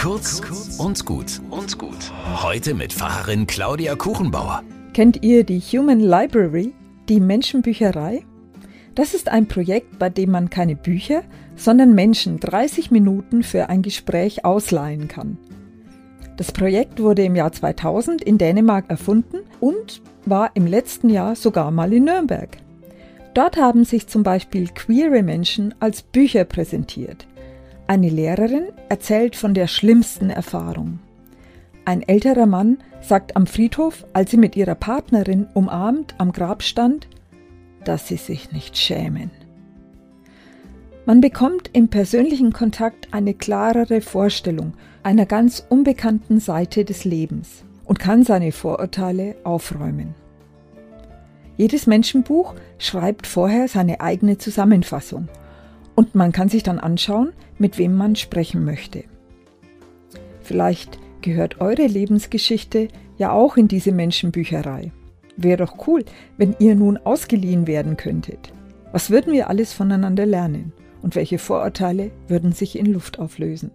Kurz und gut und gut. Heute mit Pfarrerin Claudia Kuchenbauer. Kennt ihr die Human Library, die Menschenbücherei? Das ist ein Projekt, bei dem man keine Bücher, sondern Menschen 30 Minuten für ein Gespräch ausleihen kann. Das Projekt wurde im Jahr 2000 in Dänemark erfunden und war im letzten Jahr sogar mal in Nürnberg. Dort haben sich zum Beispiel queere Menschen als Bücher präsentiert. Eine Lehrerin erzählt von der schlimmsten Erfahrung. Ein älterer Mann sagt am Friedhof, als sie mit ihrer Partnerin umarmt am Grab stand, dass sie sich nicht schämen. Man bekommt im persönlichen Kontakt eine klarere Vorstellung einer ganz unbekannten Seite des Lebens und kann seine Vorurteile aufräumen. Jedes Menschenbuch schreibt vorher seine eigene Zusammenfassung und man kann sich dann anschauen, mit wem man sprechen möchte. Vielleicht gehört eure Lebensgeschichte ja auch in diese Menschenbücherei. Wäre doch cool, wenn ihr nun ausgeliehen werden könntet. Was würden wir alles voneinander lernen? Und welche Vorurteile würden sich in Luft auflösen?